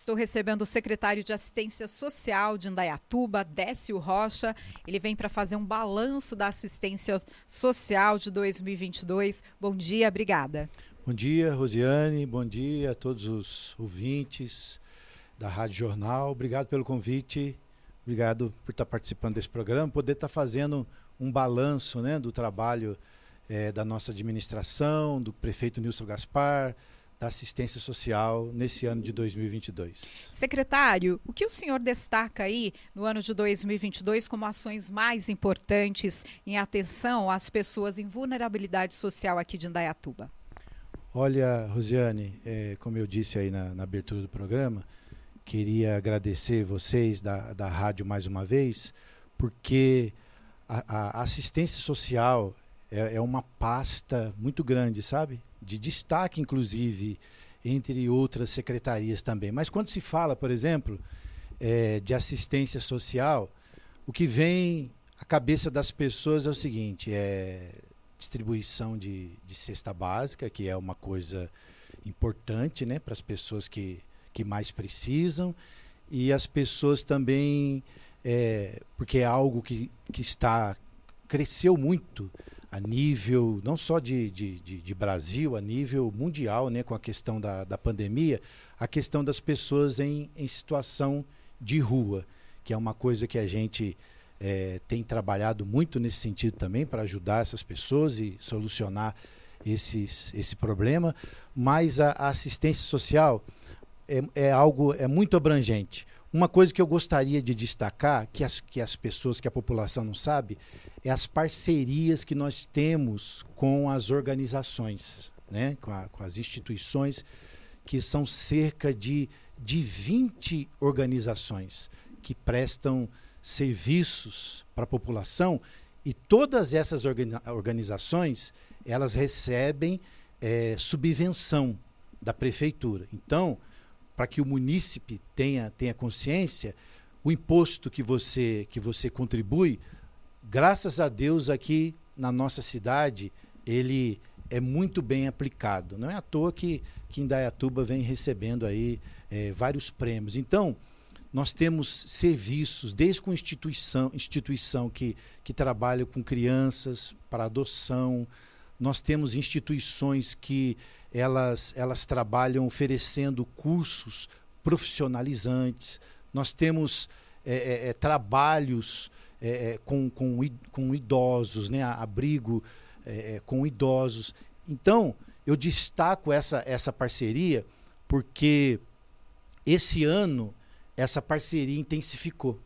Estou recebendo o secretário de Assistência Social de Indaiatuba, Décio Rocha. Ele vem para fazer um balanço da assistência social de 2022. Bom dia, obrigada. Bom dia, Rosiane. Bom dia a todos os ouvintes da Rádio Jornal. Obrigado pelo convite. Obrigado por estar participando desse programa, poder estar fazendo um balanço né, do trabalho é, da nossa administração, do prefeito Nilson Gaspar, da assistência social nesse ano de 2022. Secretário, o que o senhor destaca aí no ano de 2022 como ações mais importantes em atenção às pessoas em vulnerabilidade social aqui de Indaiatuba? Olha, Rosiane, é, como eu disse aí na, na, abertura do programa, queria agradecer vocês da, da rádio mais uma vez, porque a, a assistência social é, é uma pasta muito grande, sabe? de destaque, inclusive, entre outras secretarias também. Mas quando se fala, por exemplo, é, de assistência social, o que vem à cabeça das pessoas é o seguinte: é distribuição de, de cesta básica, que é uma coisa importante né, para as pessoas que, que mais precisam, e as pessoas também, é, porque é algo que, que está cresceu muito a nível não só de, de, de, de, Brasil, a nível mundial, né, com a questão da, da pandemia, a questão das pessoas em, em situação de rua, que é uma coisa que a gente é, tem trabalhado muito nesse sentido também para ajudar essas pessoas e solucionar esses, esse problema. Mas a, a assistência social é, é algo é muito abrangente. Uma coisa que eu gostaria de destacar, que as, que as pessoas, que a população não sabe, é as parcerias que nós temos com as organizações, né? com, a, com as instituições, que são cerca de, de 20 organizações que prestam serviços para a população e todas essas organizações elas recebem é, subvenção da prefeitura. Então, para que o munícipe tenha, tenha consciência, o imposto que você, que você contribui, graças a Deus aqui na nossa cidade, ele é muito bem aplicado. Não é à toa que, que Indaiatuba vem recebendo aí é, vários prêmios. Então, nós temos serviços, desde com instituição, instituição que, que trabalha com crianças para adoção, nós temos instituições que elas, elas trabalham oferecendo cursos profissionalizantes, nós temos é, é, é trabalhos é, é, com, com, com idosos, né? abrigo é, com idosos. Então, eu destaco essa, essa parceria porque esse ano essa parceria intensificou.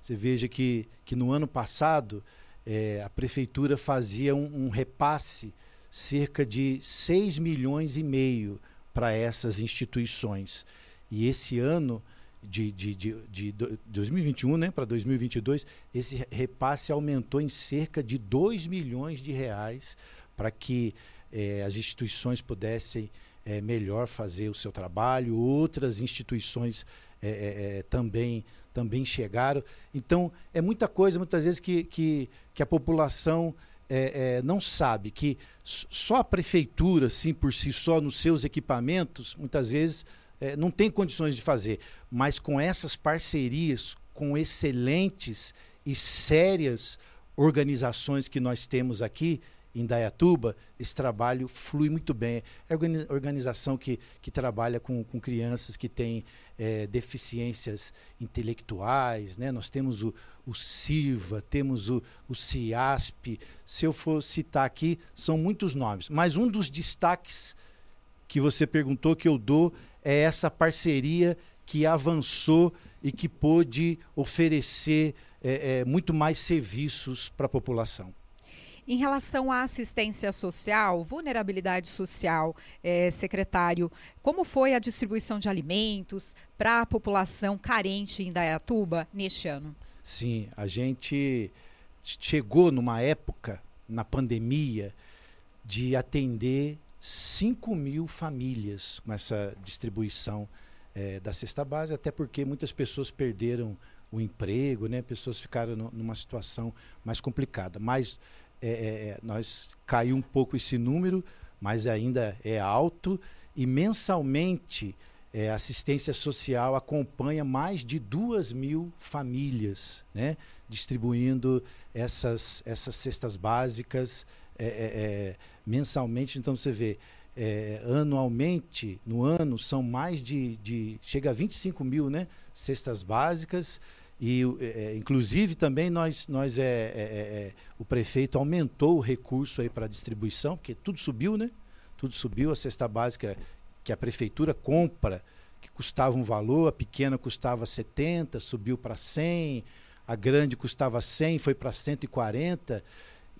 Você veja que, que no ano passado é, a prefeitura fazia um, um, repasse cerca de 6 milhões e meio para essas instituições. E esse ano de, de, de, de 2021 né, para 2022, esse repasse aumentou em cerca de 2 milhões de reais para que é, as instituições pudessem é, melhor fazer o seu trabalho, outras instituições é, também também chegaram. Então, é muita coisa, muitas vezes, que, que, que a população é, é, não sabe que só a prefeitura, assim, por si só, nos seus equipamentos, muitas vezes é, não tem condições de fazer. Mas com essas parcerias com excelentes e sérias organizações que nós temos aqui, em Dayatuba, esse trabalho flui muito bem. É a organização que, que trabalha com, com crianças que têm é, deficiências intelectuais, né? nós temos o, o temos o, o CIASP. Se eu for citar aqui, são muitos nomes. Mas um dos destaques que você perguntou que eu dou é essa parceria que avançou e que pôde oferecer é, é, muito mais serviços para a população. Em relação à assistência social, vulnerabilidade social, é, secretário, como foi a distribuição de alimentos para a população carente em Dayatuba neste ano? Sim, a gente chegou numa época, na pandemia, de atender 5 mil famílias com essa distribuição é, da cesta base, até porque muitas pessoas perderam o emprego, né? pessoas ficaram no, numa situação mais complicada. Mas é, é, é, nós caiu um pouco esse número, mas ainda é alto e mensalmente é, assistência social acompanha mais de duas mil famílias, né? distribuindo essas, essas cestas básicas é, é, é mensalmente. Então você vê, anualmente, no ano, são mais de, de. chega a 25 mil né? cestas básicas. E, é, inclusive, também nós, nós é, o prefeito aumentou o recurso para distribuição, porque tudo subiu, né? Tudo subiu, a cesta básica que a prefeitura compra, que custava um valor, a pequena custava 70, subiu para 100, a grande custava 100, foi para 140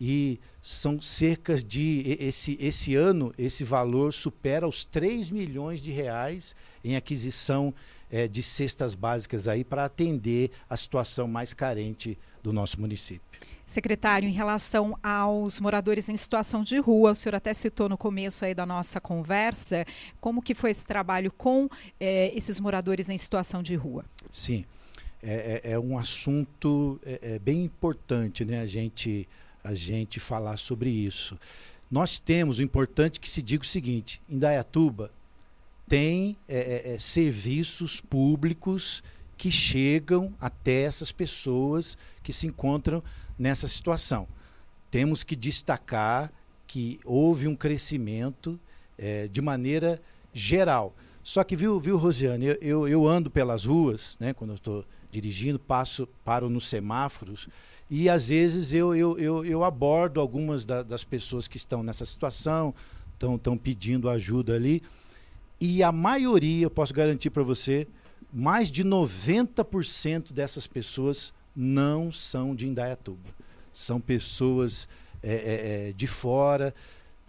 e são cerca de esse esse ano esse valor supera os 3 milhões de reais em aquisição é, de cestas básicas aí para atender a situação mais carente do nosso município. Secretário, em relação aos moradores em situação de rua, o senhor até citou no começo aí da nossa conversa, como que foi esse trabalho com eh, esses moradores em situação de rua? Sim, é, é, é um assunto é, é, bem importante, né, a gente, a gente falar sobre isso. Nós temos, o importante que se diga o seguinte, em Dayatuba tem é, é, serviços públicos que chegam até essas pessoas que se encontram nessa situação. Temos que destacar que houve um crescimento é, de maneira geral. Só que, viu, viu Rosiane, eu, eu, eu ando pelas ruas, né, quando eu estou dirigindo, passo, paro nos semáforos, e às vezes eu, eu, eu, eu abordo algumas da, das pessoas que estão nessa situação, estão pedindo ajuda ali, e a maioria, eu posso garantir para você, mais de 90% dessas pessoas não são de Indaiatuba. São pessoas é, é, é, de fora.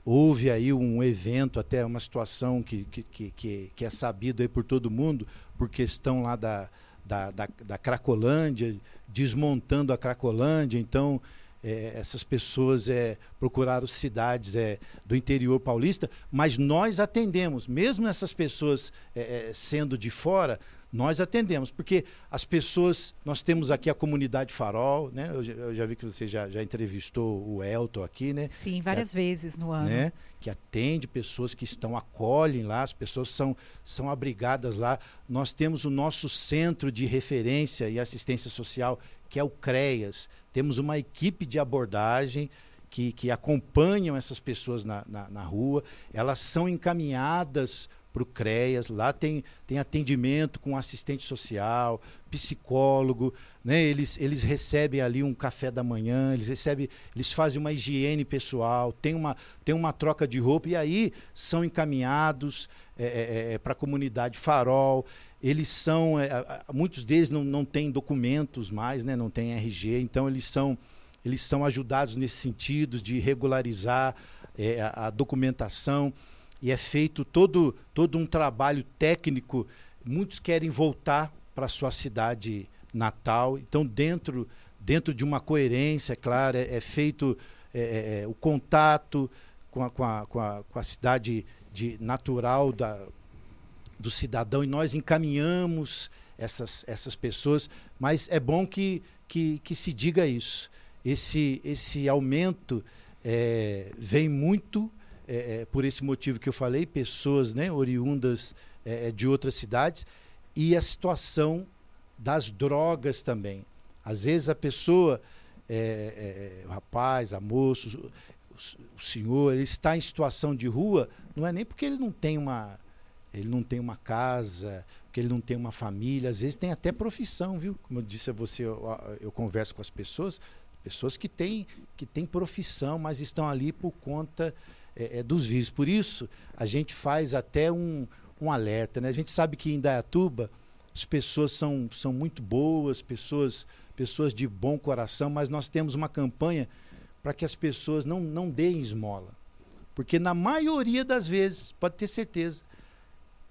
Houve aí um evento, até uma situação que, que, que, que é sabido aí por todo mundo, por questão lá da, da, da, da Cracolândia, desmontando a Cracolândia. Então, é, essas pessoas é, procuraram cidades é, do interior paulista, mas nós atendemos, mesmo essas pessoas é, é sendo de fora, nós atendemos, porque as pessoas, nós temos aqui a comunidade Farol, né? Eu, eu já vi que você já, já entrevistou o Elton aqui, né? Sim, várias vezes no ano. Né? Que atende pessoas que estão, acolhem lá, as pessoas são, são abrigadas lá. Nós temos o nosso centro de referência e assistência social, que é o CREAS. Temos uma equipe de abordagem que, que acompanham essas pessoas na, na, na rua, elas são encaminhadas para o CREAS, lá tem, tem atendimento com assistente social, psicólogo, né? eles, eles recebem ali um café da manhã, eles recebem, eles fazem uma higiene pessoal, tem uma, tem uma troca de roupa e aí são encaminhados é, é, é para a comunidade farol. Eles são, é, muitos deles não, não têm documentos mais, né? não têm RG, então eles são, eles são ajudados nesse sentido de regularizar é, a, a documentação e é feito todo, todo um trabalho técnico. Muitos querem voltar para sua cidade natal, então dentro, dentro de uma coerência, claro, é, é feito é, é, é, o contato com a, com a, com a, com a cidade de, natural da, do cidadão e nós encaminhamos essas, essas pessoas, mas é bom que, que, que se diga isso. Esse, esse aumento é, vem muito é, é, por esse motivo que eu falei, pessoas né, oriundas é, é, de outras cidades, e a situação das drogas também. Às vezes a pessoa, é, é, o rapaz, a moça, o, o senhor, ele está em situação de rua, não é nem porque ele não tem uma, ele não tem uma casa, porque ele não tem uma família, às vezes tem até profissão, viu? Como eu disse a você, eu, eu converso com as pessoas, pessoas que têm, que têm profissão, mas estão ali por conta é, é, dos vícios. Por isso, a gente faz até um, um alerta. Né? A gente sabe que em Dayatuba as pessoas são, são muito boas, pessoas, pessoas de bom coração, mas nós temos uma campanha para que as pessoas não, não deem esmola. Porque na maioria das vezes, pode ter certeza,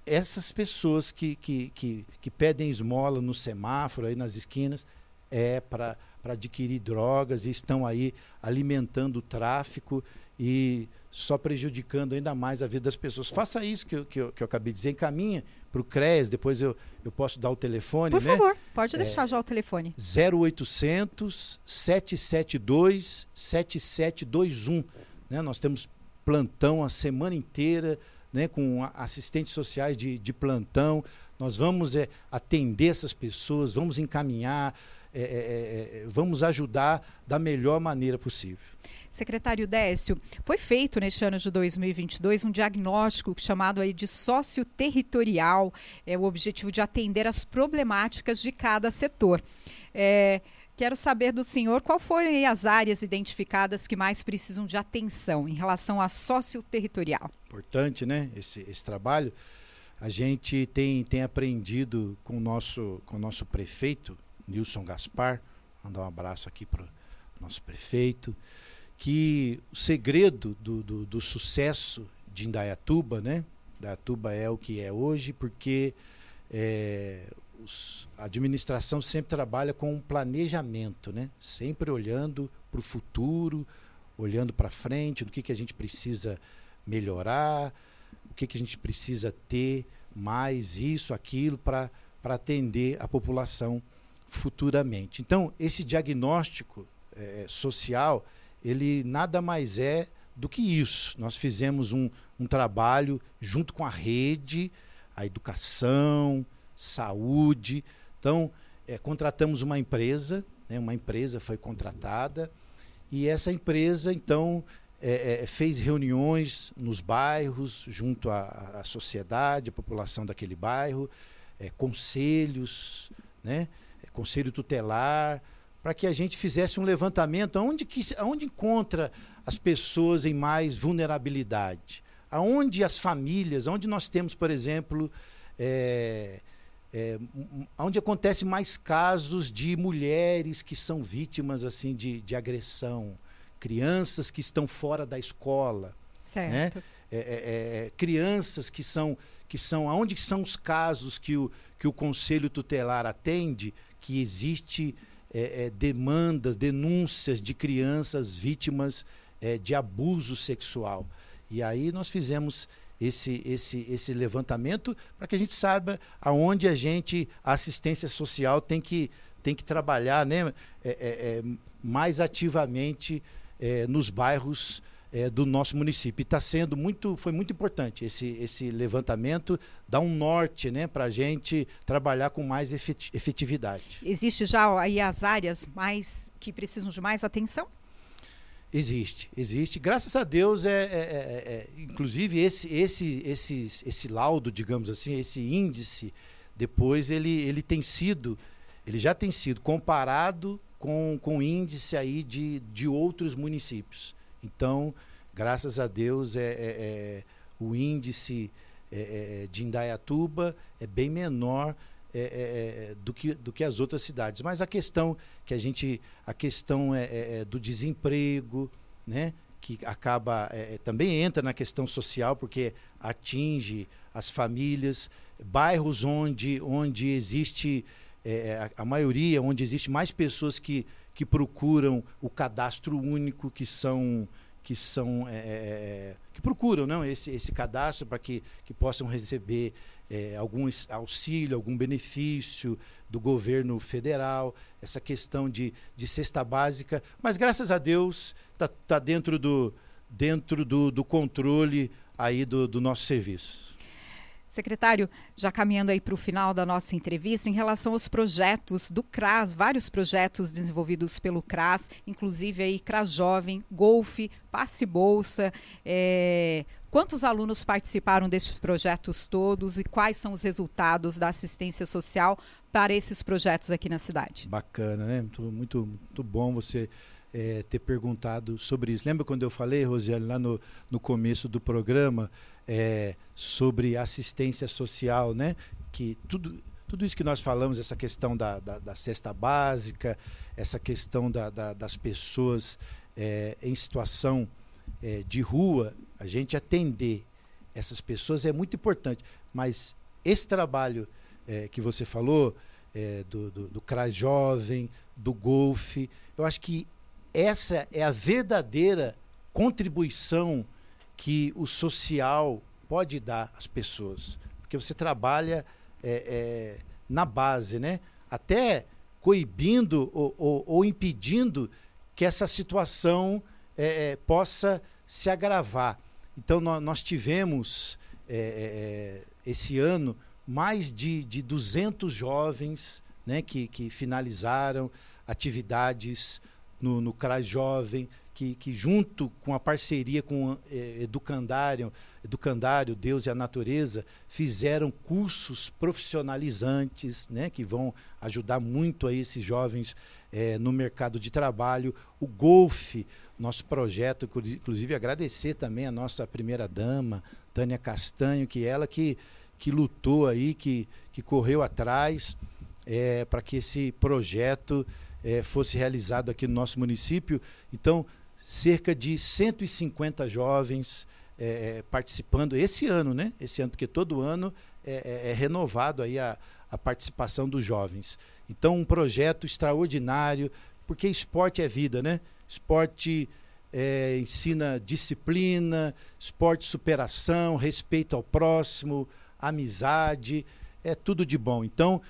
essas pessoas que, que, que, que pedem esmola no semáforo, aí nas esquinas, é para adquirir drogas e estão aí alimentando o tráfico e só prejudicando ainda mais a vida das pessoas. Faça isso que eu, que eu, que eu acabei de dizer, encaminha para o CRES, depois eu, eu posso dar o telefone. Por né? favor, pode deixar é, já o telefone. 0800 772 7721. Né? Nós temos plantão a semana inteira né, com assistentes sociais de, de plantão. Nós vamos é, atender essas pessoas, vamos encaminhar, é, é, é, vamos ajudar da melhor maneira possível. Secretário Décio, foi feito neste ano de 2022 um diagnóstico chamado aí de sócio territorial, é o objetivo de atender as problemáticas de cada setor. É, quero saber do senhor qual foram as áreas identificadas que mais precisam de atenção em relação a sócio territorial. Importante, né, esse, esse trabalho. A gente tem, tem aprendido com o nosso, com o nosso prefeito, Nilson Gaspar, mandar um abraço aqui para o nosso prefeito, que o segredo do, do, do, sucesso de Indaiatuba, né? Indaiatuba é o que é hoje, porque é, os, a administração sempre trabalha com um planejamento, né? Sempre olhando para o futuro, olhando para frente, do que, que a gente precisa melhorar, o que, que a gente precisa ter mais, isso, aquilo, para atender a população futuramente. Então, esse diagnóstico é, social, ele nada mais é do que isso. Nós fizemos um, um trabalho junto com a rede, a educação, saúde. Então, é, contratamos uma empresa, né, uma empresa foi contratada, e essa empresa, então, é, é, fez reuniões nos bairros, junto à, à sociedade, à população daquele bairro, é, conselhos, né? Conselho tutelar, para que a gente fizesse um levantamento aonde, que, aonde encontra as pessoas em mais vulnerabilidade, aonde as famílias, aonde nós temos, por exemplo, é, é, onde acontece mais casos de mulheres que são vítimas assim de, de agressão, crianças que estão fora da escola, né? certo. Né? É, é, crianças que são que são aonde são os casos que o, que o conselho tutelar atende que existe é, é, demandas, denúncias de crianças vítimas é, de abuso sexual. E aí nós fizemos esse, esse, esse levantamento para que a gente saiba aonde a gente, a assistência social, tem que, tem que trabalhar né, é, é, é, mais ativamente nos bairros é, do nosso município. E está sendo muito, foi muito importante esse, esse levantamento, dar um norte né, para a gente trabalhar com mais efetividade. Existe já aí as áreas mais que precisam de mais atenção? Existe, existe. Graças a Deus, é, é, é, é inclusive esse, esse, esse, esse laudo, digamos assim, esse índice, depois ele, ele tem sido, ele já tem sido comparado com, com índice aí de, de outros municípios. Então, graças a Deus, é, é, é o índice é, é, de Indaiatuba é bem menor é, do, que, do que as outras cidades. Mas a questão que a gente, a questão é, do desemprego, né? que acaba também entra na questão social porque atinge as famílias, bairros onde, onde existe a, a maioria, onde existe mais pessoas que que procuram o cadastro único, que são que são é, é, é que procuram não esse, esse cadastro para que, que possam receber é, algum auxílio, algum benefício do governo federal, essa questão de, de cesta básica, mas graças a Deus está tá dentro do dentro do, do controle aí do, do nosso serviço. Secretário, já caminhando aí para o final da nossa entrevista, em relação aos projetos do CRAS, vários projetos desenvolvidos pelo CRAS, inclusive aí CRAS Jovem, Golfe, Passe Bolsa. É, quantos alunos participaram desses projetos todos e quais são os resultados da assistência social para esses projetos aqui na cidade? Bacana, né? Muito, muito, muito bom você é, ter perguntado sobre isso. Lembra quando eu falei, Rosiane, lá no, no começo do programa, é, sobre assistência social, né? Que tudo, tudo isso que nós falamos, essa questão da, da, da cesta básica, essa questão da, da das pessoas é, em situação é, de rua, a gente atender essas pessoas é muito importante. Mas esse trabalho é, que você falou, é, do, do, do CRAS Jovem, do Golfe, eu acho que essa é a verdadeira contribuição que o social pode dar às pessoas. Porque você trabalha é, é, na base, né? Até coibindo ou, ou, ou impedindo que essa situação é, é possa se agravar. Então, nós, nós tivemos é, é, esse ano mais de, de 200 jovens né, que, que finalizaram atividades no, no CRAS Jovem, que, que junto com a parceria com é, Educandário, Educandário, Deus e a Natureza, fizeram cursos profissionalizantes, né, que vão ajudar muito a esses jovens é, no mercado de trabalho. O golfe, nosso projeto, inclusive agradecer também a nossa primeira dama, Tânia Castanho, que ela que, que lutou aí, que, que correu atrás é, para que esse projeto é, fosse realizado aqui no nosso município. Então, cerca de 150 jovens é, é, participando esse ano, né? Esse ano, porque todo ano é, é, é, renovado aí a, a participação dos jovens. Então, um projeto extraordinário, porque esporte é vida, né? Esporte é, ensina disciplina, esporte superação, respeito ao próximo, amizade, é tudo de bom. Então,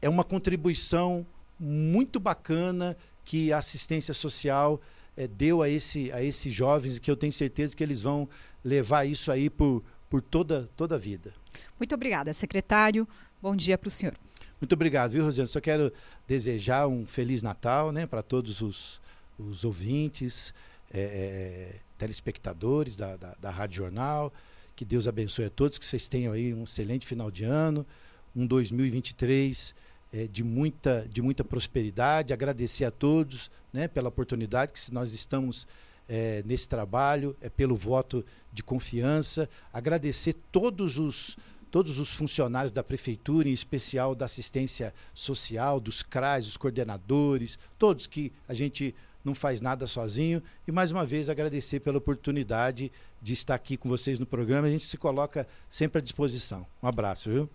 é uma contribuição muito bacana que a assistência social é, deu a, esse, a esses jovens, que eu tenho certeza que eles vão levar isso aí por, por toda, toda a vida. Muito obrigada, secretário. Bom dia para o senhor. Muito obrigado, viu, Rosiane? Só quero desejar um Feliz Natal né, para todos os, os ouvintes, é, é, telespectadores da, da, da Rádio Jornal. Que Deus abençoe a todos, que vocês tenham aí um excelente final de ano, um 2023 é, de, muita, de muita prosperidade, agradecer a todos né, pela oportunidade que nós estamos é, nesse trabalho, é pelo voto de confiança, agradecer todos os todos os funcionários da prefeitura, em especial da assistência social, dos CRAs, os coordenadores, todos que a gente não faz nada sozinho. E mais uma vez agradecer pela oportunidade de estar aqui com vocês no programa. A gente se coloca sempre à disposição. Um abraço, viu?